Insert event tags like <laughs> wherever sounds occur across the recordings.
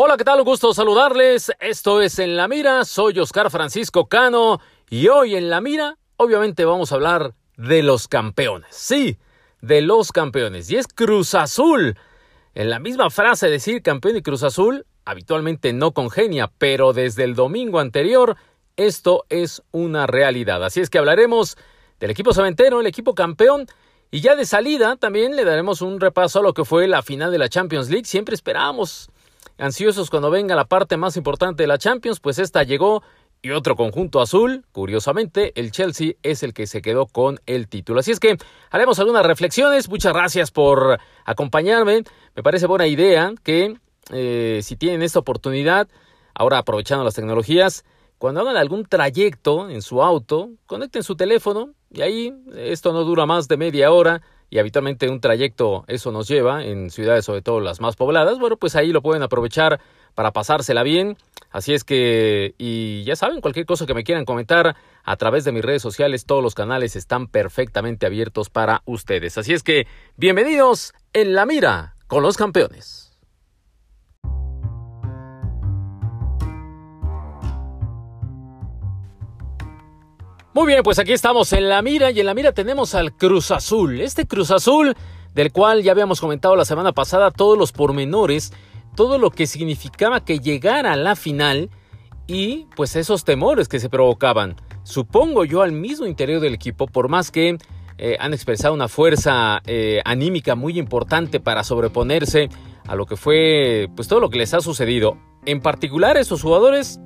Hola, ¿qué tal? Un gusto saludarles. Esto es En la Mira. Soy Oscar Francisco Cano y hoy en la Mira, obviamente vamos a hablar de los campeones. Sí, de los campeones. Y es Cruz Azul. En la misma frase decir campeón y Cruz Azul habitualmente no congenia, pero desde el domingo anterior esto es una realidad. Así es que hablaremos del equipo cementero, el equipo campeón. Y ya de salida también le daremos un repaso a lo que fue la final de la Champions League. Siempre esperamos ansiosos cuando venga la parte más importante de la Champions, pues esta llegó y otro conjunto azul, curiosamente, el Chelsea es el que se quedó con el título. Así es que haremos algunas reflexiones. Muchas gracias por acompañarme. Me parece buena idea que eh, si tienen esta oportunidad, ahora aprovechando las tecnologías, cuando hagan algún trayecto en su auto, conecten su teléfono y ahí esto no dura más de media hora y habitualmente un trayecto eso nos lleva en ciudades sobre todo las más pobladas, bueno, pues ahí lo pueden aprovechar para pasársela bien. Así es que, y ya saben, cualquier cosa que me quieran comentar a través de mis redes sociales, todos los canales están perfectamente abiertos para ustedes. Así es que, bienvenidos en la mira con los campeones. Muy bien, pues aquí estamos en la mira y en la mira tenemos al Cruz Azul. Este Cruz Azul del cual ya habíamos comentado la semana pasada todos los pormenores, todo lo que significaba que llegara a la final y pues esos temores que se provocaban. Supongo yo al mismo interior del equipo, por más que eh, han expresado una fuerza eh, anímica muy importante para sobreponerse a lo que fue pues todo lo que les ha sucedido. En particular esos jugadores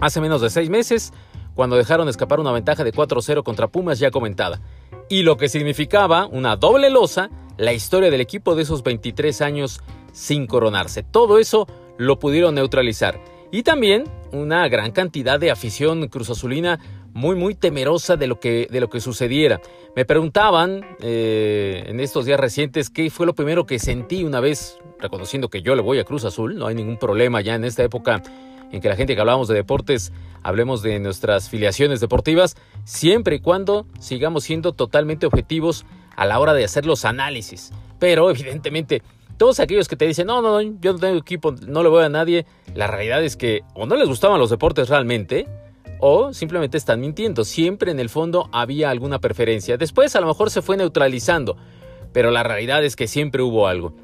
hace menos de seis meses cuando dejaron escapar una ventaja de 4-0 contra Pumas ya comentada, y lo que significaba una doble losa, la historia del equipo de esos 23 años sin coronarse. Todo eso lo pudieron neutralizar. Y también una gran cantidad de afición cruzazulina muy muy temerosa de lo que, de lo que sucediera. Me preguntaban eh, en estos días recientes qué fue lo primero que sentí una vez, reconociendo que yo le voy a Cruz Azul, no hay ningún problema ya en esta época en que la gente que hablamos de deportes hablemos de nuestras filiaciones deportivas, siempre y cuando sigamos siendo totalmente objetivos a la hora de hacer los análisis. Pero evidentemente, todos aquellos que te dicen, no, no, no, yo no tengo equipo, no le voy a nadie, la realidad es que o no les gustaban los deportes realmente, o simplemente están mintiendo. Siempre en el fondo había alguna preferencia. Después a lo mejor se fue neutralizando, pero la realidad es que siempre hubo algo.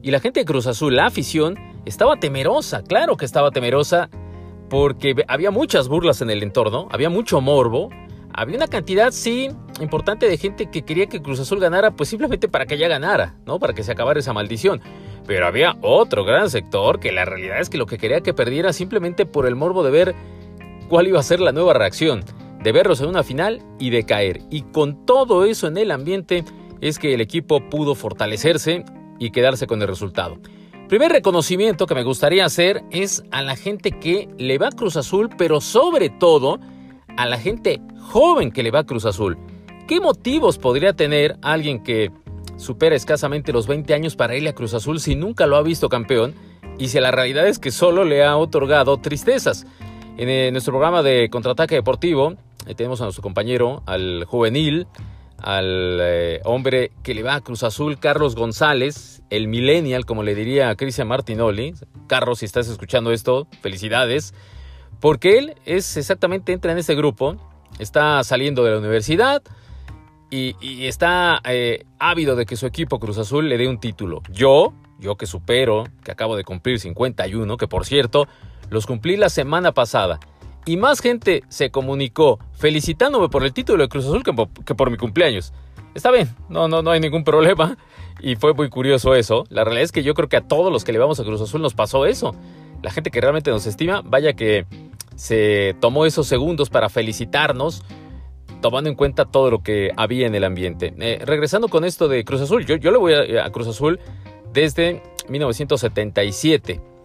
Y la gente de Cruz Azul, la afición, estaba temerosa, claro que estaba temerosa, porque había muchas burlas en el entorno, había mucho morbo, había una cantidad, sí, importante de gente que quería que Cruz Azul ganara, pues simplemente para que ya ganara, ¿no? Para que se acabara esa maldición. Pero había otro gran sector que la realidad es que lo que quería que perdiera simplemente por el morbo de ver cuál iba a ser la nueva reacción, de verlos en una final y de caer. Y con todo eso en el ambiente es que el equipo pudo fortalecerse y quedarse con el resultado. Primer reconocimiento que me gustaría hacer es a la gente que le va a Cruz Azul, pero sobre todo a la gente joven que le va a Cruz Azul. ¿Qué motivos podría tener alguien que supera escasamente los 20 años para irle a Cruz Azul si nunca lo ha visto campeón y si la realidad es que solo le ha otorgado tristezas? En eh, nuestro programa de contraataque deportivo eh, tenemos a nuestro compañero, al juvenil, al eh, hombre que le va a Cruz Azul, Carlos González, el millennial, como le diría a Cristian Martinoli. Carlos, si estás escuchando esto, felicidades, porque él es exactamente, entra en ese grupo, está saliendo de la universidad y, está eh, ávido de que su equipo Cruz Azul le dé un título. Yo, yo que supero, que acabo de cumplir 51, que por cierto, los cumplí la semana pasada y más gente se comunicó felicitándome por el título de Cruz Azul que por, mi cumpleaños. Está bien, no, no, no hay ningún problema. Y fue muy curioso eso. La realidad es que yo creo que a todos los que le vamos a Cruz Azul nos pasó eso. La gente que realmente nos estima, vaya que se tomó esos segundos para felicitarnos, tomando en cuenta todo lo que había en el ambiente. Eh, regresando con esto de Cruz Azul, yo, yo le voy a Cruz Azul desde 1977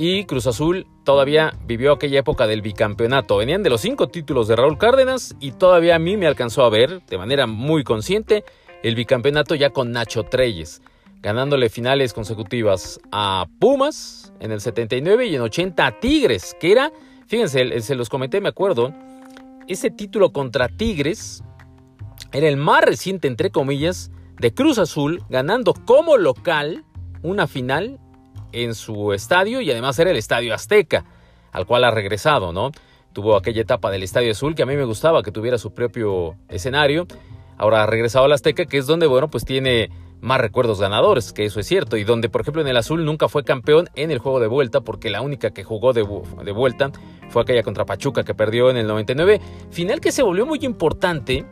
y Cruz Azul todavía vivió aquella época del bicampeonato. Venían de los cinco títulos de Raúl Cárdenas y todavía a mí me alcanzó a ver de manera muy consciente el bicampeonato ya con Nacho Treyes, ganándole finales consecutivas a Pumas en el 79 y en 80 a Tigres, que era, fíjense, se los comenté, me acuerdo, ese título contra Tigres era el más reciente, entre comillas, de Cruz Azul, ganando como local una final en su estadio y además era el Estadio Azteca, al cual ha regresado, ¿no? Tuvo aquella etapa del Estadio Azul que a mí me gustaba que tuviera su propio escenario. Ahora ha regresado al Azteca, que es donde, bueno, pues tiene más recuerdos ganadores, que eso es cierto, y donde, por ejemplo, en el Azul nunca fue campeón en el juego de vuelta, porque la única que jugó de, vuelta fue aquella contra Pachuca que perdió en el 99, final que se volvió muy importante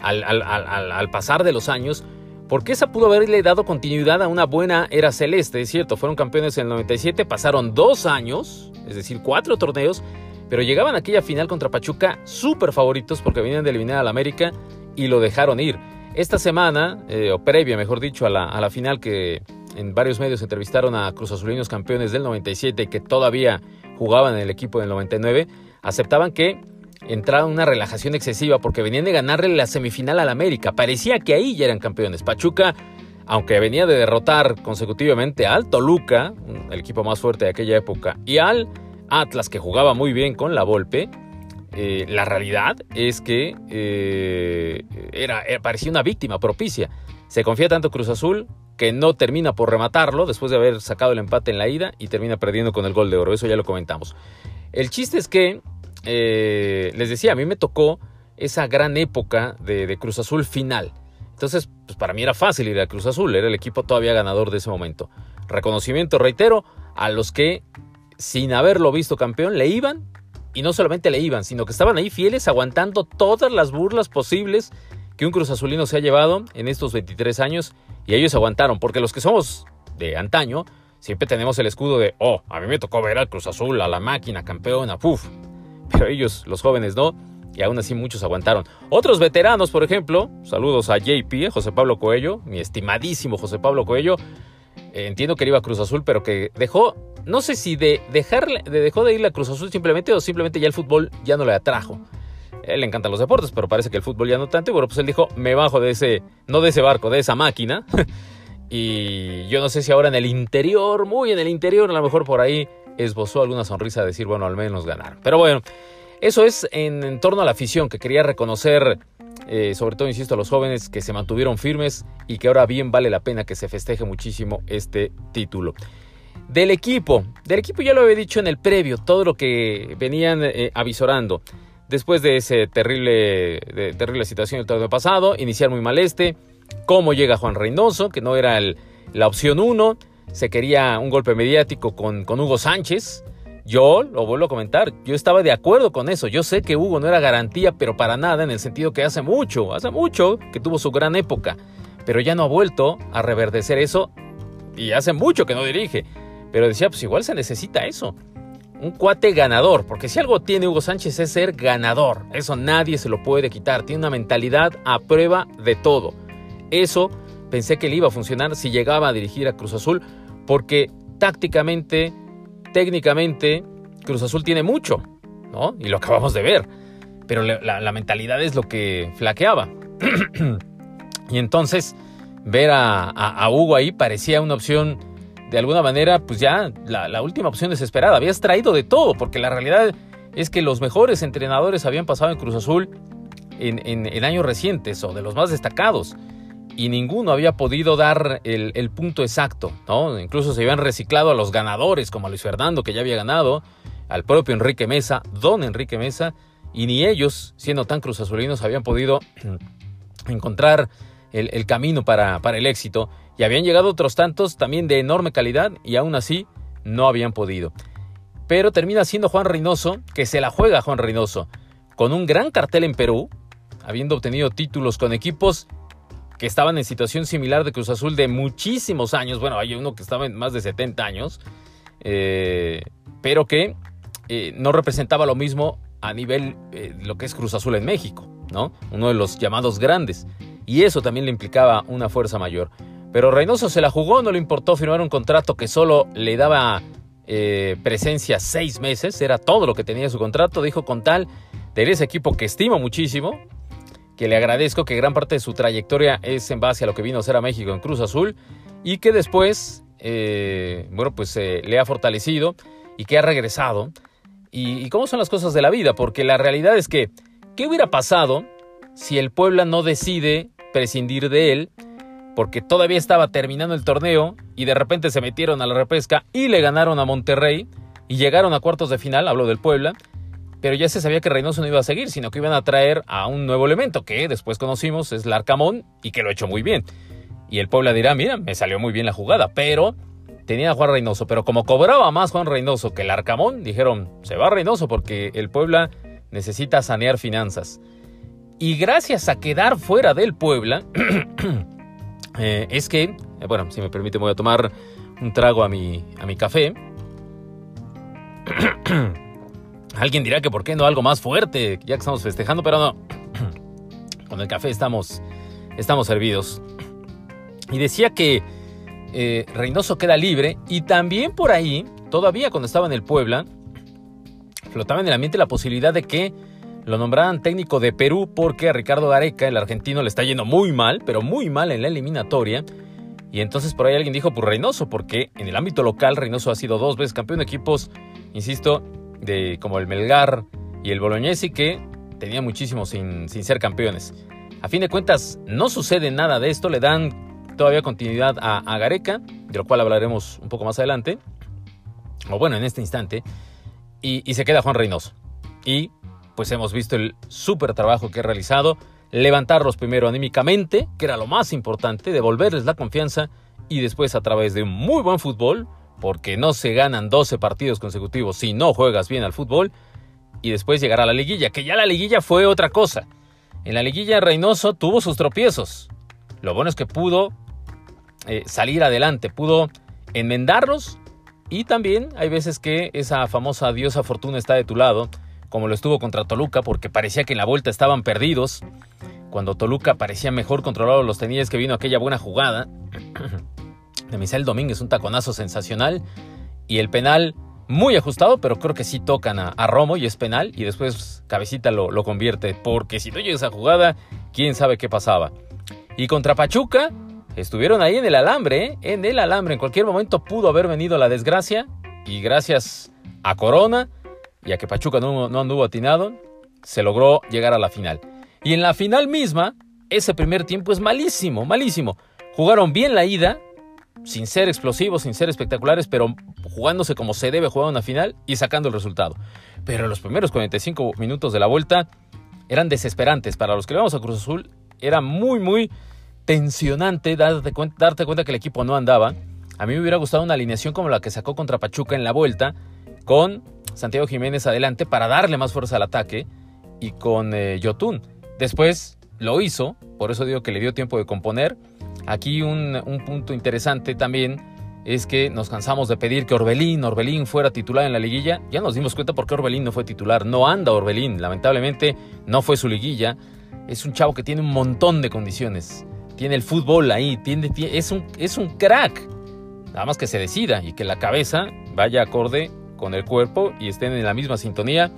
al pasar de los años, porque esa pudo haberle dado continuidad a una buena era celeste, es cierto, fueron campeones en el 97, pasaron dos años, es decir, cuatro torneos, pero llegaban a aquella final contra Pachuca súper favoritos porque venían de eliminar al América y lo dejaron ir. Esta semana, eh, o previa mejor dicho, a la, a la final que en varios medios entrevistaron a Cruz Azulinos campeones del 97 que todavía jugaban en el equipo del 99, aceptaban que entraron en una relajación excesiva porque venían de ganarle la semifinal al América. Parecía que ahí ya eran campeones. Pachuca, aunque venía de derrotar consecutivamente al Toluca, el equipo más fuerte de aquella época, y al Atlas, que jugaba muy bien con la Volpe, eh, la realidad es que eh, era, era, parecía una víctima propicia. Se confía tanto Cruz Azul que no termina por rematarlo después de haber sacado el empate en la ida y termina perdiendo con el gol de oro. Eso ya lo comentamos. El chiste es que, eh, les decía, a mí me tocó esa gran época de, Cruz Azul final. Entonces, pues para mí era fácil ir a Cruz Azul, era el equipo todavía ganador de ese momento. Reconocimiento, reitero, a los que sin haberlo visto campeón le iban y no solamente le iban, sino que estaban ahí fieles aguantando todas las burlas posibles que un Cruz Azulino se ha llevado en estos 23 años y ellos aguantaron, porque los que somos de antaño siempre tenemos el escudo de, oh, a mí me tocó ver al Cruz Azul, a la máquina campeona, puf, pero ellos, los jóvenes, no, y aún así muchos aguantaron. Otros veteranos, por ejemplo, saludos a JP, José Pablo Coello, mi estimadísimo José Pablo Coello, eh, entiendo que iba a Cruz Azul, pero que dejó no sé si de dejarle, de dejó de ir a Cruz Azul simplemente o simplemente ya el fútbol ya no le atrajo. Él le encantan los deportes, pero parece que el fútbol ya no tanto. Y bueno, pues él dijo, me bajo de ese, no de ese barco, de esa máquina. <laughs> y yo no sé si ahora en el interior, muy en el interior, a lo mejor por ahí esbozó alguna sonrisa de decir, bueno, al menos ganaron. Pero bueno, eso es en, torno a la afición que quería reconocer, eh, sobre todo, insisto, a los jóvenes que se mantuvieron firmes y que ahora bien vale la pena que se festeje muchísimo este título. Del equipo, del equipo ya lo había dicho en el previo, todo lo que venían eh, avisorando. Después de esa terrible, terrible situación el torneo pasado, iniciar muy mal este, cómo llega Juan Reynoso, que no era el, la opción uno, se quería un golpe mediático con, con Hugo Sánchez. Yo lo vuelvo a comentar, yo estaba de acuerdo con eso. Yo sé que Hugo no era garantía, pero para nada, en el sentido que hace mucho, hace mucho que tuvo su gran época, pero ya no ha vuelto a reverdecer eso y hace mucho que no dirige. Pero decía, pues igual se necesita eso. Un cuate ganador, porque si algo tiene Hugo Sánchez es ser ganador. Eso nadie se lo puede quitar. Tiene una mentalidad a prueba de todo. Eso pensé que le iba a funcionar si llegaba a dirigir a Cruz Azul, porque tácticamente, técnicamente, Cruz Azul tiene mucho, ¿no? Y lo acabamos de ver. Pero la, mentalidad es lo que flaqueaba. <clears throat> y entonces, ver a Hugo ahí parecía una opción de alguna manera, pues ya la, la, última opción desesperada. Habías traído de todo, porque la realidad es que los mejores entrenadores habían pasado en Cruz Azul en, en, en años recientes o de los más destacados. Y ninguno había podido dar el, punto exacto, ¿no? Incluso se habían reciclado a los ganadores, como a Luis Fernando, que ya había ganado, al propio Enrique Mesa, don Enrique Mesa, y ni ellos, siendo tan cruzazulinos, habían podido <clears throat> encontrar el, el camino para, para el éxito. Y habían llegado otros tantos también de enorme calidad y aún así no habían podido. Pero termina siendo Juan Reynoso, que se la juega Juan Reynoso, con un gran cartel en Perú, habiendo obtenido títulos con equipos que estaban en situación similar de Cruz Azul de muchísimos años. Bueno, hay uno que estaba en más de 70 años, eh, pero que eh, no representaba lo mismo a nivel eh, lo que es Cruz Azul en México, ¿no? Uno de los llamados grandes. Y eso también le implicaba una fuerza mayor. Pero Reynoso se la jugó, no le importó firmar un contrato que solo le daba presencia seis meses, era todo lo que tenía su contrato. Dijo con tal de ese equipo que estimo muchísimo, que le agradezco que gran parte de su trayectoria es en base a lo que vino a ser a México en Cruz Azul y que después, eh, bueno, pues eh, le ha fortalecido y que ha regresado. Y, y cómo son las cosas de la vida, porque la realidad es que, ¿qué hubiera pasado si el Puebla no decide prescindir de él? porque todavía estaba terminando el torneo y de repente se metieron a la repesca y le ganaron a Monterrey y llegaron a cuartos de final, hablo del Puebla, pero ya se sabía que Reynoso no iba a seguir, sino que iban a traer a un nuevo elemento que después conocimos, es Larcamón, y que lo ha hecho muy bien. Y el Puebla dirá, mira, me salió muy bien la jugada, pero tenía a Juan Reynoso, pero como cobraba más Juan Reynoso que el Arcamón, dijeron, se va Reynoso porque el Puebla necesita sanear finanzas. Y gracias a quedar fuera del Puebla, <clears throat> eh, es que, eh, bueno, si me permite voy a tomar un trago a mi, a mi café. <clears throat> Alguien dirá que por qué no algo más fuerte, ya que estamos festejando, pero no. <clears throat> Con el café estamos, estamos servidos. Y decía que eh, Reynoso queda libre y también por ahí, todavía cuando estaba en el Puebla, flotaba en el ambiente la posibilidad de que lo nombraran técnico de Perú porque a Ricardo Gareca, el argentino, le está yendo muy mal, pero muy mal en la eliminatoria. Y entonces por ahí alguien dijo, pues Reynoso, porque en el ámbito local Reynoso ha sido dos veces campeón de equipos, insisto, de como el Melgar y el Bolognesi, que tenía muchísimo sin, sin ser campeones. A fin de cuentas, no sucede nada de esto, le dan todavía continuidad a, Gareca, de lo cual hablaremos un poco más adelante, o bueno, en este instante, y, se queda Juan Reynoso. Y pues hemos visto el súper trabajo que ha realizado, levantarlos primero anímicamente, que era lo más importante, devolverles la confianza y después a través de un muy buen fútbol, porque no se ganan 12 partidos consecutivos si no juegas bien al fútbol, y después llegar a la liguilla, que ya la liguilla fue otra cosa. En la liguilla Reynoso tuvo sus tropiezos. Lo bueno es que pudo eh, salir adelante, pudo enmendarlos y también hay veces que esa famosa diosa fortuna está de tu lado, como lo estuvo contra Toluca, porque parecía que en la vuelta estaban perdidos. Cuando Toluca parecía mejor controlado los tenías que vino aquella buena jugada de Misael Domínguez, un taconazo sensacional y el penal muy ajustado, pero creo que sí tocan a, Romo y es penal y después Cabecita lo, lo convierte, porque si no llega esa jugada, quién sabe qué pasaba. Y contra Pachuca, estuvieron ahí en el alambre, ¿eh? en el alambre. En cualquier momento pudo haber venido la desgracia y gracias a Corona y a que Pachuca no, no anduvo atinado, se logró llegar a la final. Y en la final misma, ese primer tiempo es malísimo, malísimo. Jugaron bien la ida, sin ser explosivos, sin ser espectaculares, pero jugándose como se debe jugar una final y sacando el resultado. Pero los primeros 45 minutos de la vuelta eran desesperantes. Para los que le a Cruz Azul, era muy, muy tensionante darte cuenta, darte cuenta que el equipo no andaba. A mí me hubiera gustado una alineación como la que sacó contra Pachuca en la vuelta, con Santiago Jiménez adelante para darle más fuerza al ataque y con eh, Yotun. Después lo hizo, por eso digo que le dio tiempo de componer. Aquí un, un, punto interesante también es que nos cansamos de pedir que Orbelín, Orbelín fuera titular en la liguilla. Ya nos dimos cuenta por qué Orbelín no fue titular. No anda Orbelín, lamentablemente no fue su liguilla. Es un chavo que tiene un montón de condiciones tiene el fútbol ahí, tiene, es, un, es un crack. Nada más que se decida y que la cabeza vaya acorde con el cuerpo y estén en la misma sintonía.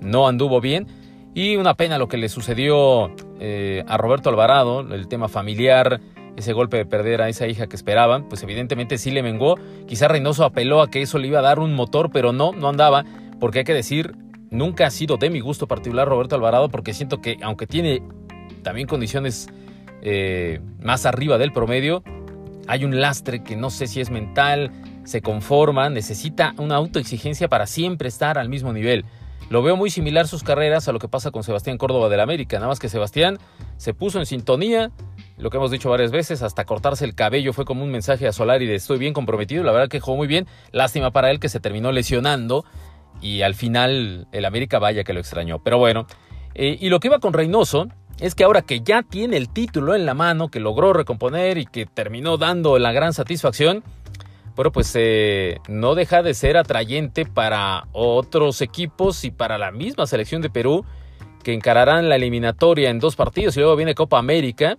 No anduvo bien. Y una pena lo que le sucedió eh, a Roberto Alvarado, el tema familiar, ese golpe de perder a esa hija que esperaban, pues evidentemente sí le mengó. Quizá Reynoso apeló a que eso le iba a dar un motor, pero no, no andaba, porque hay que decir, nunca ha sido de mi gusto particular Roberto Alvarado, porque siento que aunque tiene también condiciones eh, más arriba del promedio, hay un lastre que no sé si es mental, se conforma, necesita una autoexigencia para siempre estar al mismo nivel. Lo veo muy similar sus carreras a lo que pasa con Sebastián Córdoba del América, nada más que Sebastián se puso en sintonía, lo que hemos dicho varias veces, hasta cortarse el cabello fue como un mensaje a Solari de estoy bien comprometido, la verdad que jugó muy bien, lástima para él que se terminó lesionando y al final el América vaya que lo extrañó, pero bueno, eh, y lo que iba con Reynoso, es que ahora que ya tiene el título en la mano, que logró recomponer y que terminó dando la gran satisfacción, bueno, pues eh, no deja de ser atrayente para otros equipos y para la misma selección de Perú, que encararán la eliminatoria en dos partidos y luego viene Copa América.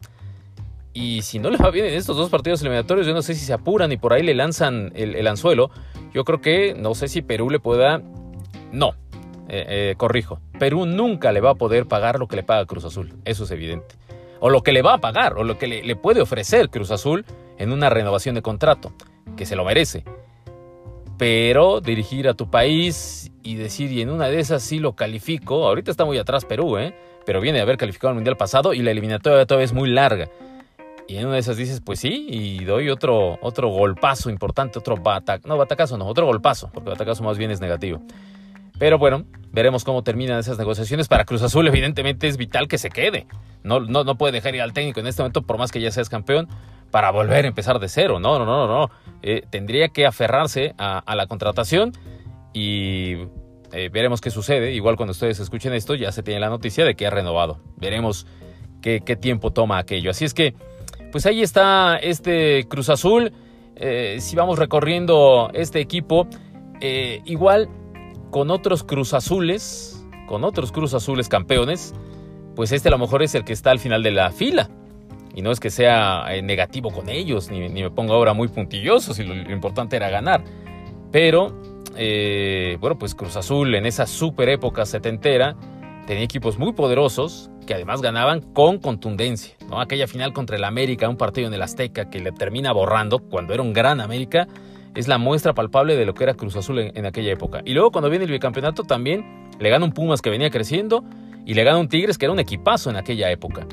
Y si no le va bien en estos dos partidos eliminatorios, yo no sé si se apuran y por ahí le lanzan el, el anzuelo. Yo creo que no sé si Perú le pueda... No, eh, eh, corrijo, Perú nunca le va a poder pagar lo que le paga Cruz Azul, eso es evidente. O lo que le va a pagar, o lo que le, puede ofrecer Cruz Azul en una renovación de contrato, que se lo merece. Pero dirigir a tu país y decir, y en una de esas sí lo califico, ahorita está muy atrás Perú, ¿eh? pero viene de haber calificado el Mundial pasado y la eliminatoria todavía es muy larga. Y en una de esas dices, pues sí, y doy otro, otro golpazo importante, otro batacazo, no, batacazo no, otro golpazo, porque batacazo más bien es negativo. Pero bueno, veremos cómo terminan esas negociaciones. Para Cruz Azul, evidentemente, es vital que se quede. No, no, no puede dejar ir al técnico en este momento, por más que ya seas campeón, para volver a empezar de cero. No, no, no, no. Eh, tendría que aferrarse a, la contratación y eh, veremos qué sucede. Igual cuando ustedes escuchen esto, ya se tiene la noticia de que ha renovado. Veremos qué, qué tiempo toma aquello. Así es que pues ahí está este Cruz Azul. Eh, si vamos recorriendo este equipo, eh, igual con otros Cruz Azules, con otros Cruz Azules campeones, pues este a lo mejor es el que está al final de la fila. Y no es que sea eh, negativo con ellos, ni, me pongo ahora muy puntilloso, si lo, importante era ganar. Pero, bueno, pues Cruz Azul en esa super época setentera tenía equipos muy poderosos que además ganaban con contundencia. ¿no? Aquella final contra el América, un partido en el Azteca que le termina borrando cuando era un gran América, es la muestra palpable de lo que era Cruz Azul en, aquella época. Y luego cuando viene el bicampeonato también le gana un Pumas que venía creciendo y le gana un Tigres que era un equipazo en aquella época.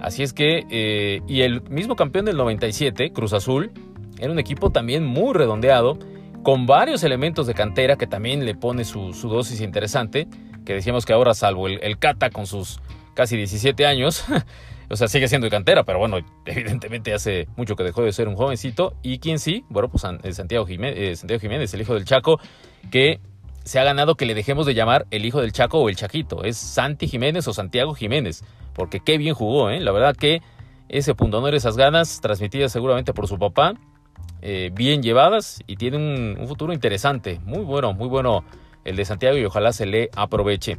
Así es que, eh, y el mismo campeón del 97, Cruz Azul, era un equipo también muy redondeado, con varios elementos de cantera que también le pone su, dosis interesante, que decíamos que ahora salvo el, el Cata con sus casi 17 años. <laughs> o sea, sigue siendo de cantera, pero bueno, evidentemente hace mucho que dejó de ser un jovencito. Y quien sí, bueno, pues eh, Santiago Jiménez, eh, Santiago Jiménez, el hijo del Chaco, que se ha ganado que le dejemos de llamar el hijo del Chaco o el Chaquito. Es Santi Jiménez o Santiago Jiménez, porque qué bien jugó, ¿eh? La verdad que ese pundonor, esas ganas, transmitidas seguramente por su papá, eh, bien llevadas y tiene un, futuro interesante. Muy bueno, muy bueno el de Santiago y ojalá se le aproveche.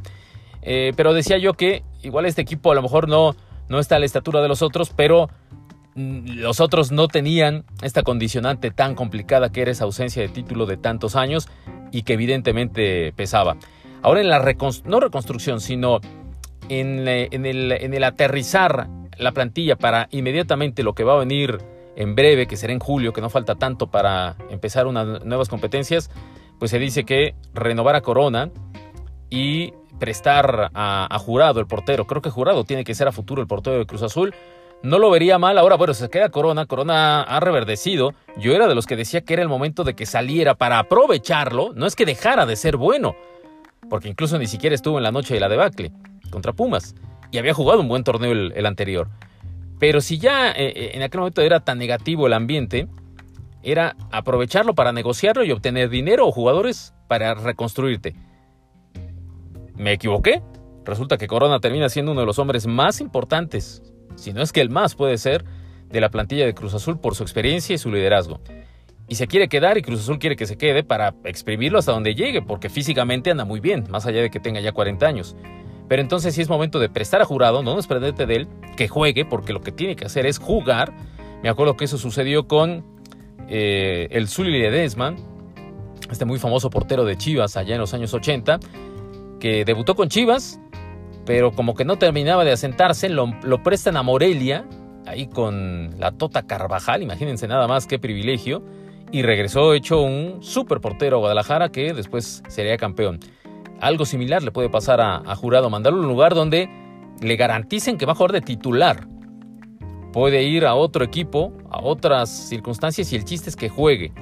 Pero decía yo que igual este equipo a lo mejor no, no está a la estatura de los otros, pero mm, los otros no tenían esta condicionante tan complicada que era esa ausencia de título de tantos años y que evidentemente pesaba. Ahora en la no reconstrucción, sino en, eh, en, el, en el aterrizar la plantilla para inmediatamente lo que va a venir en breve, que será en julio, que no falta tanto para empezar unas nuevas competencias, pues se dice que renovar a Corona y prestar a, Jurado, el portero. Creo que Jurado tiene que ser a futuro el portero de Cruz Azul. No lo vería mal. Ahora, bueno, se queda Corona. Corona ha reverdecido. Yo era de los que decía que era el momento de que saliera para aprovecharlo. No es que dejara de ser bueno. Porque incluso ni siquiera estuvo en la noche de la debacle contra Pumas. Y había jugado un buen torneo el, anterior. Pero si ya eh, eh, en aquel momento era tan negativo el ambiente, era aprovecharlo para negociarlo y obtener dinero o jugadores para reconstruirte. Me equivoqué. Resulta que Corona termina siendo uno de los hombres más importantes, si no es que el más puede ser, de la plantilla de Cruz Azul por su experiencia y su liderazgo. Y se quiere quedar y Cruz Azul quiere que se quede para exprimirlo hasta donde llegue, porque físicamente anda muy bien, más allá de que tenga ya 40 años. Pero entonces sí es momento de prestar a jurado, no desprenderte de él, que juegue, porque lo que tiene que hacer es jugar. Me acuerdo que eso sucedió con eh, el Zully Desman, este muy famoso portero de Chivas allá en los años 80, que debutó con Chivas, pero como que no terminaba de asentarse, lo, prestan a Morelia, ahí con la Tota Carvajal, imagínense nada más qué privilegio, y regresó hecho un super portero a Guadalajara que después sería campeón. Algo similar le puede pasar a, a Jurado, mandarlo a un lugar donde le garanticen que va a jugar de titular. Puede ir a otro equipo, a otras circunstancias y el chiste es que juegue.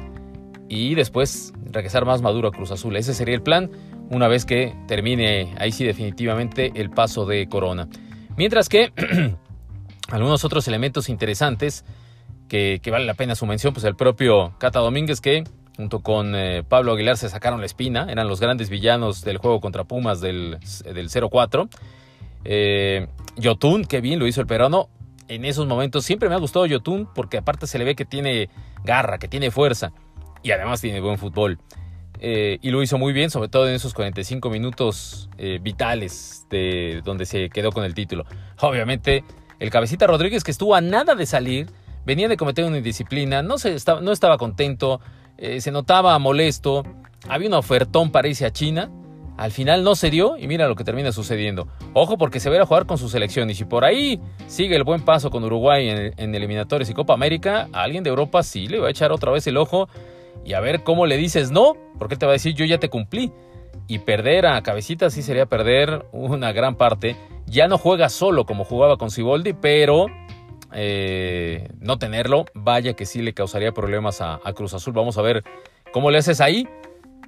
Y después regresar más maduro a Cruz Azul. Ese sería el plan una vez que termine ahí sí definitivamente el paso de Corona. Mientras que <clears throat> algunos otros elementos interesantes que, vale la pena su mención, pues el propio Cata Domínguez que junto con eh, Pablo Aguilar se sacaron la espina, eran los grandes villanos del juego contra Pumas del, del 0-4. Eh, Yotun, que bien lo hizo el peruano, en esos momentos siempre me ha gustado Yotun porque aparte se le ve que tiene garra, que tiene fuerza y además tiene buen fútbol. Eh, y lo hizo muy bien, sobre todo en esos 45 minutos eh, vitales de donde se quedó con el título. Obviamente, el cabecita Rodríguez, que estuvo a nada de salir, venía de cometer una indisciplina, no, se estaba, no estaba contento, eh, se notaba molesto, había un ofertón para irse a China. Al final no se dio y mira lo que termina sucediendo. Ojo porque se va a jugar con su selección y si por ahí sigue el buen paso con Uruguay en, en eliminatorios y Copa América, alguien de Europa sí le va a echar otra vez el ojo y a ver cómo le dices no, porque te va a decir yo ya te cumplí. Y perder a Cabecita sí sería perder una gran parte. Ya no juega solo como jugaba con Siboldi, pero eh, no tenerlo, vaya que sí le causaría problemas a, Cruz Azul. Vamos a ver cómo le haces ahí,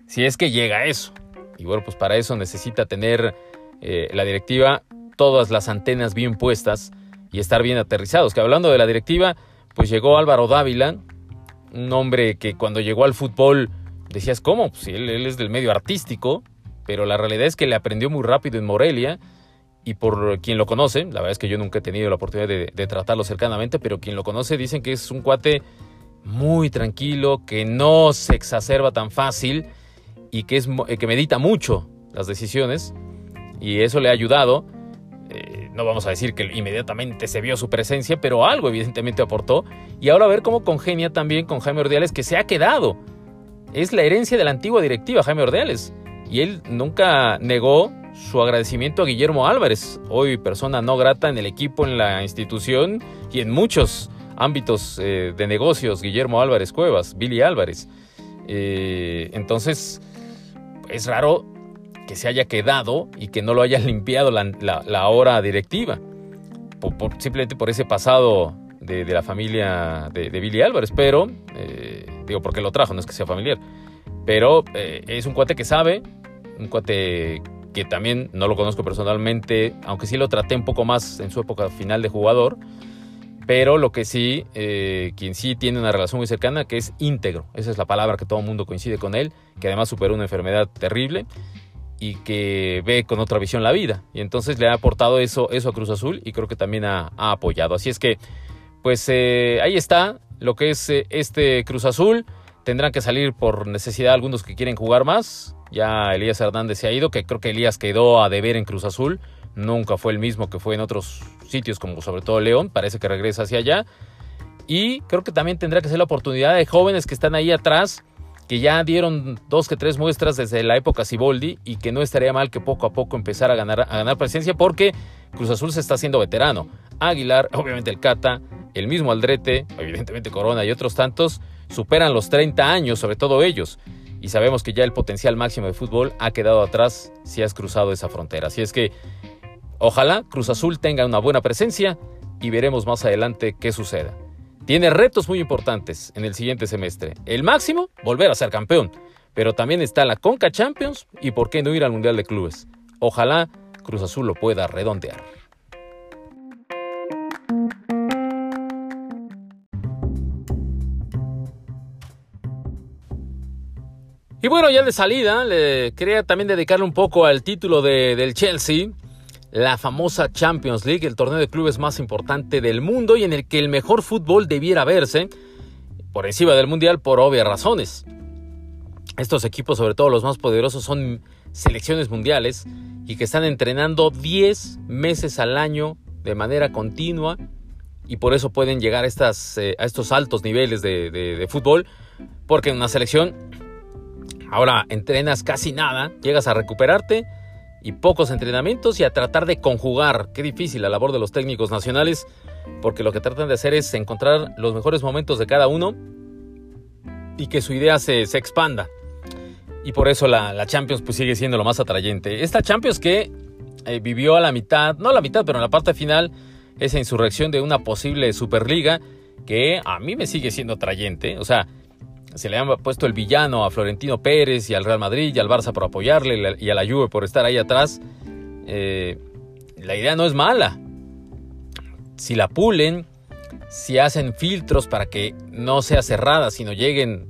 si es que llega a eso. Y bueno, pues para eso necesita tener eh, la directiva todas las antenas bien puestas y estar bien aterrizados. Que hablando de la directiva, pues llegó Álvaro Dávila, un hombre que cuando llegó al fútbol decías, ¿cómo? Pues él, él es del medio artístico, pero la realidad es que le aprendió muy rápido en Morelia y por quien lo conoce, la verdad es que yo nunca he tenido la oportunidad de, tratarlo cercanamente, pero quien lo conoce dicen que es un cuate muy tranquilo, que no se exacerba tan fácil y que, es, eh, que medita mucho las decisiones y eso le ha ayudado. No vamos a decir que inmediatamente se vio su presencia, pero algo evidentemente aportó. Y ahora a ver cómo congenia también con Jaime Ordiales, que se ha quedado. Es la herencia de la antigua directiva, Jaime Ordiales. Y él nunca negó su agradecimiento a Guillermo Álvarez, hoy persona no grata en el equipo, en la institución y en muchos ámbitos eh, de negocios, Guillermo Álvarez Cuevas, Billy Álvarez. Eh, entonces, es raro que se haya quedado y que no lo haya <laughs> limpiado la, hora directiva, simplemente por ese pasado de, la familia de, Billy Álvarez, pero, eh, digo, porque lo trajo, no es que sea familiar, pero es un cuate que sabe, un cuate que también no lo conozco personalmente, aunque sí lo traté un poco más en su época final de jugador, pero lo que sí, eh, quien sí tiene una relación muy cercana, que es íntegro, esa es la palabra que todo el mundo coincide con él, que además superó una enfermedad terrible y que ve con otra visión la vida. Y entonces le ha aportado eso, eso a Cruz Azul y creo que también ha, apoyado. Así es que, pues eh, ahí está lo que es eh, este Cruz Azul. Tendrán que salir por necesidad algunos que quieren jugar más. Ya Elías Hernández se ha ido, que creo que Elías quedó a deber en Cruz Azul. Nunca fue el mismo que fue en otros sitios, como sobre todo León. Parece que regresa hacia allá. Y creo que también tendrá que ser la oportunidad de jóvenes que están ahí atrás, que ya dieron dos que tres muestras desde la época Ciboldi y que no estaría mal que poco a poco empezara a ganar, a ganar presencia porque Cruz Azul se está haciendo veterano. Aguilar, <laughs> obviamente el Cata, el mismo Aldrete, evidentemente Corona y otros tantos, superan los 30 años, sobre todo ellos y sabemos que ya el potencial máximo de fútbol ha quedado atrás si has cruzado esa frontera. Así es que ojalá Cruz Azul tenga una buena presencia y veremos más adelante qué suceda. Tiene retos muy importantes en el siguiente semestre. El máximo, volver a ser campeón. Pero también está la Conca Champions y por qué no ir al Mundial de Clubes. Ojalá Cruz Azul lo pueda redondear. Y bueno, ya de salida, le quería también dedicarle un poco al título de, del Chelsea, la famosa Champions League, el torneo de clubes más importante del mundo y en el que el mejor fútbol debiera verse por encima del Mundial por obvias razones. Estos equipos, sobre todo los más poderosos, son selecciones mundiales y que están entrenando 10 meses al año de manera continua y por eso pueden llegar a, estas, eh, a estos altos niveles de, de fútbol, porque en una selección Ahora entrenas casi nada, llegas a recuperarte y pocos entrenamientos y a tratar de conjugar. Qué difícil la labor de los técnicos nacionales, porque lo que tratan de hacer es encontrar los mejores momentos de cada uno y que su idea se, expanda. Y por eso la, Champions pues, sigue siendo lo más atrayente. Esta Champions que eh, vivió a la mitad, no a la mitad, pero en la parte final, esa insurrección de una posible Superliga que a mí me sigue siendo atrayente. O sea, se le han puesto el villano a Florentino Pérez y al Real Madrid y al Barça por apoyarle y a la Juve por estar ahí atrás. Eh, la idea no es mala. Si la pulen, si hacen filtros para que no sea cerrada, sino lleguen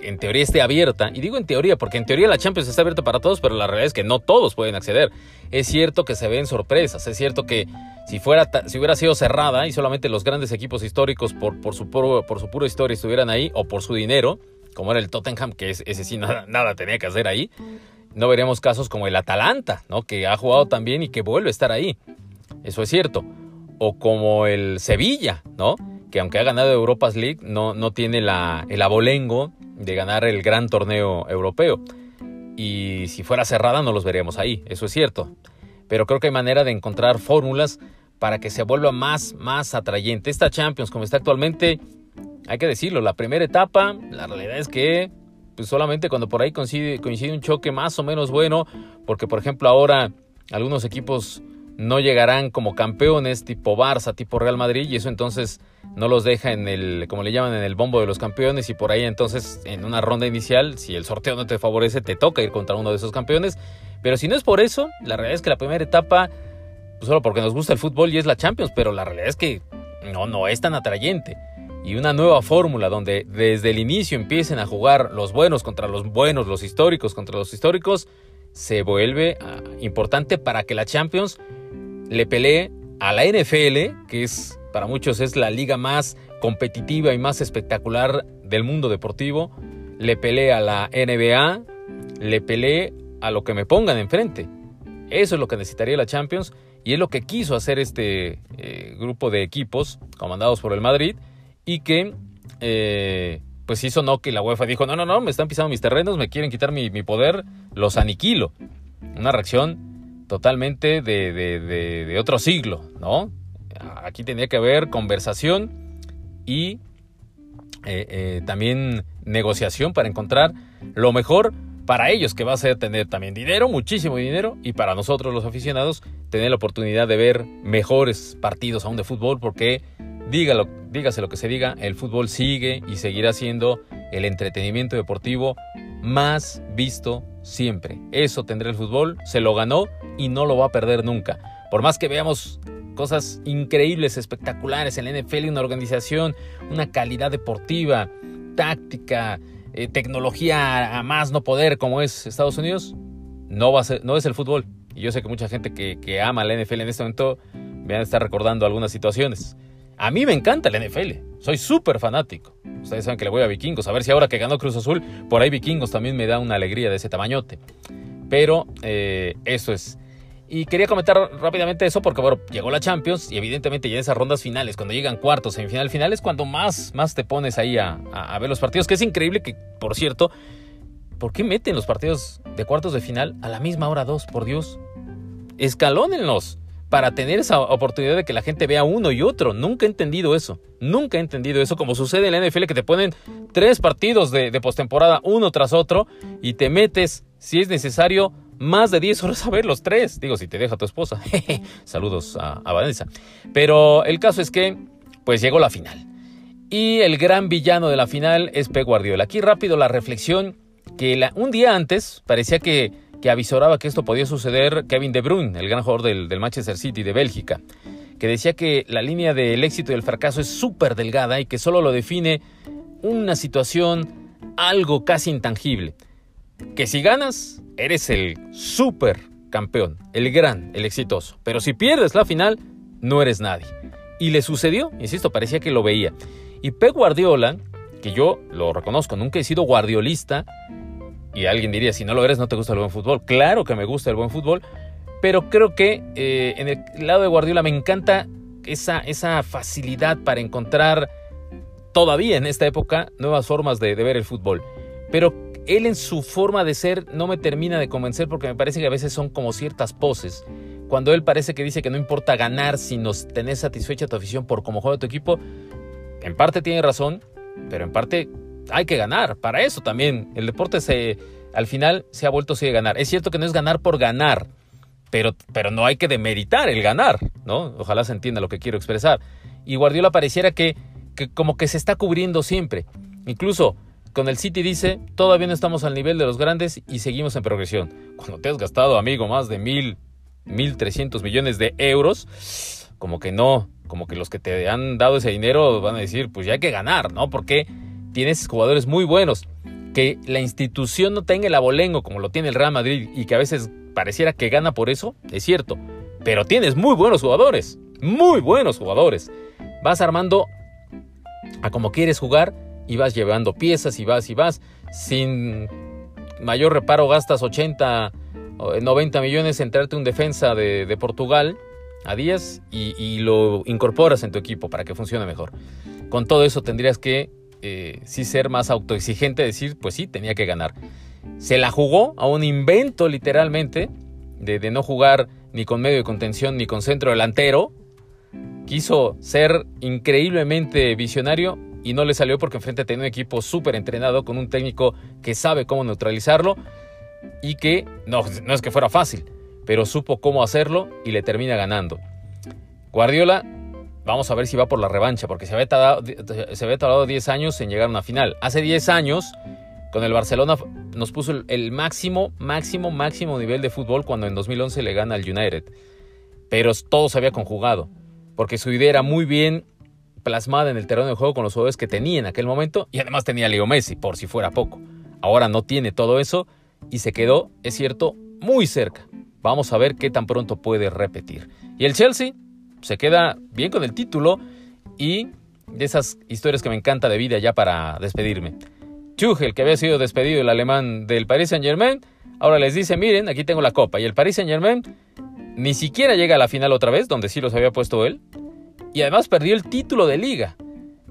en teoría esté abierta. Y digo en teoría, porque en teoría la Champions está abierta para todos, pero la realidad es que no todos pueden acceder. Es cierto que se ven sorpresas, es cierto que si, fuera, si hubiera sido cerrada y solamente los grandes equipos históricos por, por, su, por su pura historia estuvieran ahí, o por su dinero, como era el Tottenham, que ese sí nada, nada tenía que hacer ahí, no veremos casos como el Atalanta, ¿no? que ha jugado también y que vuelve a estar ahí. Eso es cierto. O como el Sevilla, ¿no? que aunque ha ganado Europas League, no, no tiene la, el abolengo de ganar el gran torneo europeo. Y si fuera cerrada no los veríamos ahí, eso es cierto. Pero creo que hay manera de encontrar fórmulas para que se vuelva más, más atrayente. Esta Champions, como está actualmente, hay que decirlo, la primera etapa, la realidad es que pues solamente cuando por ahí coincide, coincide un choque más o menos bueno, porque por ejemplo ahora algunos equipos no llegarán como campeones tipo Barça, tipo Real Madrid y eso entonces no los deja en el, como le llaman, en el bombo de los campeones y por ahí entonces en una ronda inicial, si el sorteo no te favorece, te toca ir contra uno de esos campeones. Pero si no es por eso, la realidad es que la primera etapa, pues solo porque nos gusta el fútbol y es la Champions, pero la realidad es que no, no es tan atrayente. Y una nueva fórmula donde desde el inicio empiecen a jugar los buenos contra los buenos, los históricos contra los históricos, se vuelve ah, importante para que la Champions le pelee a la NFL, que es para muchos es la liga más competitiva y más espectacular del mundo deportivo, le pelee a la NBA, le pelee a lo que me pongan enfrente. Eso es lo que necesitaría la Champions y es lo que quiso hacer este eh, grupo de equipos comandados por el Madrid y que eh, pues hizo no que la UEFA dijo, no, no, no, me están pisando mis terrenos, me quieren quitar mi, mi poder, los aniquilo. Una reacción totalmente de, otro siglo, ¿no? Aquí tenía que haber conversación y eh, eh, también negociación para encontrar lo mejor para ellos, que va a ser tener también dinero, muchísimo dinero, y para nosotros los aficionados, tener la oportunidad de ver mejores partidos aún de fútbol, porque dígalo, dígase lo que se diga, el fútbol sigue y seguirá siendo el entretenimiento deportivo más visto siempre. Eso tendrá el fútbol, se lo ganó y no lo va a perder nunca. Por más que veamos cosas increíbles, espectaculares en la NFL, una organización, una calidad deportiva, táctica, eh, tecnología a más no poder como es Estados Unidos, no, va a ser, no es el fútbol. Y yo sé que mucha gente que, ama la NFL en este momento me van a estar recordando algunas situaciones. A mí me encanta la NFL, soy súper fanático. Ustedes saben que le voy a Vikingos. A ver si ahora que ganó Cruz Azul, por ahí Vikingos también me da una alegría de ese tamañote. Pero eh, eso es. Y quería comentar rápidamente eso porque, bueno, llegó la Champions y evidentemente ya en esas rondas finales, cuando llegan cuartos, semifinal, finales, cuando más, más te pones ahí a, a ver los partidos. Que es increíble que, por cierto, ¿por qué meten los partidos de cuartos de final a la misma hora dos? Por Dios. Escalónenlos para tener esa oportunidad de que la gente vea uno y otro. Nunca he entendido eso. Nunca he entendido eso, como sucede en la NFL, que te ponen tres partidos de, postemporada uno tras otro y te metes, si es necesario, más de 10 horas a ver los tres. Digo, si te deja tu esposa. <laughs> Saludos a, Vanessa. Pero el caso es que, pues llegó la final. Y el gran villano de la final es Pep Guardiola. Aquí rápido la reflexión que un día antes parecía que que avisoraba que esto podía suceder Kevin De Bruyne, el gran jugador del, Manchester City de Bélgica, que decía que la línea del éxito y el fracaso es súper delgada y que solo lo define una situación algo casi intangible. Que si ganas, eres el súper campeón, el gran, el exitoso. Pero si pierdes la final, no eres nadie. Y le sucedió, insisto, parecía que lo veía. Y Pep Guardiola, que yo lo reconozco, nunca he sido guardiolista, y alguien diría, si no lo eres, no te gusta el buen fútbol. Claro que me gusta el buen fútbol, pero creo que eh, en el lado de Guardiola me encanta esa, esa facilidad para encontrar todavía en esta época nuevas formas de, ver el fútbol. Pero él en su forma de ser no me termina de convencer porque me parece que a veces son como ciertas poses. Cuando él parece que dice que no importa ganar, si nos tenés satisfecha tu afición por cómo juega tu equipo, en parte tiene razón, pero en parte hay que ganar. Para eso también el deporte se, al final se ha vuelto así de ganar. Es cierto que no es ganar por ganar, pero, pero no hay que demeritar el ganar, ¿no? Ojalá se entienda lo que quiero expresar. Y Guardiola pareciera que, que como que se está cubriendo siempre. Incluso con el City dice, todavía no estamos al nivel de los grandes y seguimos en progresión. Cuando te has gastado, amigo, más de mil, mil trescientos millones de euros, como que no, como que los que te han dado ese dinero van a decir, pues ya hay que ganar, ¿no? Porque tienes jugadores muy buenos. Que la institución no tenga el abolengo como lo tiene el Real Madrid y que a veces pareciera que gana por eso, es cierto. Pero tienes muy buenos jugadores. Muy buenos jugadores. Vas armando a como quieres jugar y vas llevando piezas y vas y vas. Sin mayor reparo gastas 80, 90 millones en traerte un defensa de, Portugal a 10 y, y, lo incorporas en tu equipo para que funcione mejor. Con todo eso tendrías que eh, sí ser más autoexigente, decir, pues sí, tenía que ganar. Se la jugó a un invento literalmente de, no jugar ni con medio de contención ni con centro delantero. Quiso ser increíblemente visionario y no le salió porque enfrente tenía un equipo súper entrenado con un técnico que sabe cómo neutralizarlo y que no, no es que fuera fácil, pero supo cómo hacerlo y le termina ganando. Guardiola, vamos a ver si va por la revancha, porque se había tardado, se había tardado 10 años en llegar a una final. Hace 10 años, con el Barcelona, nos puso el máximo, máximo, máximo nivel de fútbol cuando en 2011 le gana al United. Pero todo se había conjugado, porque su idea era muy bien plasmada en el terreno de juego con los jugadores que tenía en aquel momento y además tenía a Leo Messi, por si fuera poco. Ahora no tiene todo eso y se quedó, es cierto, muy cerca. Vamos a ver qué tan pronto puede repetir. Y el Chelsea se queda bien con el título y de esas historias que me encanta de vida ya para despedirme. Tuchel, que había sido despedido el alemán del Paris Saint-Germain, ahora les dice, miren, aquí tengo la copa. Y el Paris Saint-Germain ni siquiera llega a la final otra vez, donde sí los había puesto él. Y además perdió el título de liga.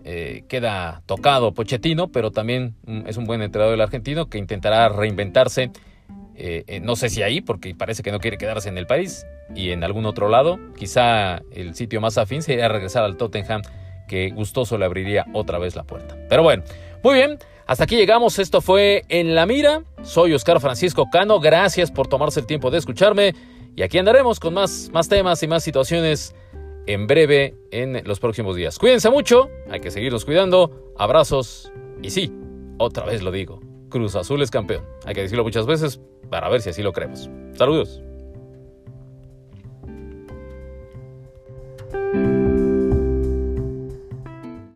Eh, queda tocado Pochettino, pero también mm, es un buen entrenador del argentino que intentará reinventarse. Eh, eh, no sé si ahí, porque parece que no quiere quedarse en el país y en algún otro lado. Quizá el sitio más afín sería regresar al Tottenham, que gustoso le abriría otra vez la puerta. Pero bueno, muy bien. Hasta aquí llegamos. Esto fue En la Mira. Soy Oscar Francisco Cano. Gracias por tomarse el tiempo de escucharme. Y aquí andaremos con más, más temas y más situaciones en breve en los próximos días. Cuídense mucho, hay que seguirnos cuidando. Abrazos y sí, otra vez lo digo, Cruz Azul es campeón. Hay que decirlo muchas veces para ver si así lo creemos. Saludos.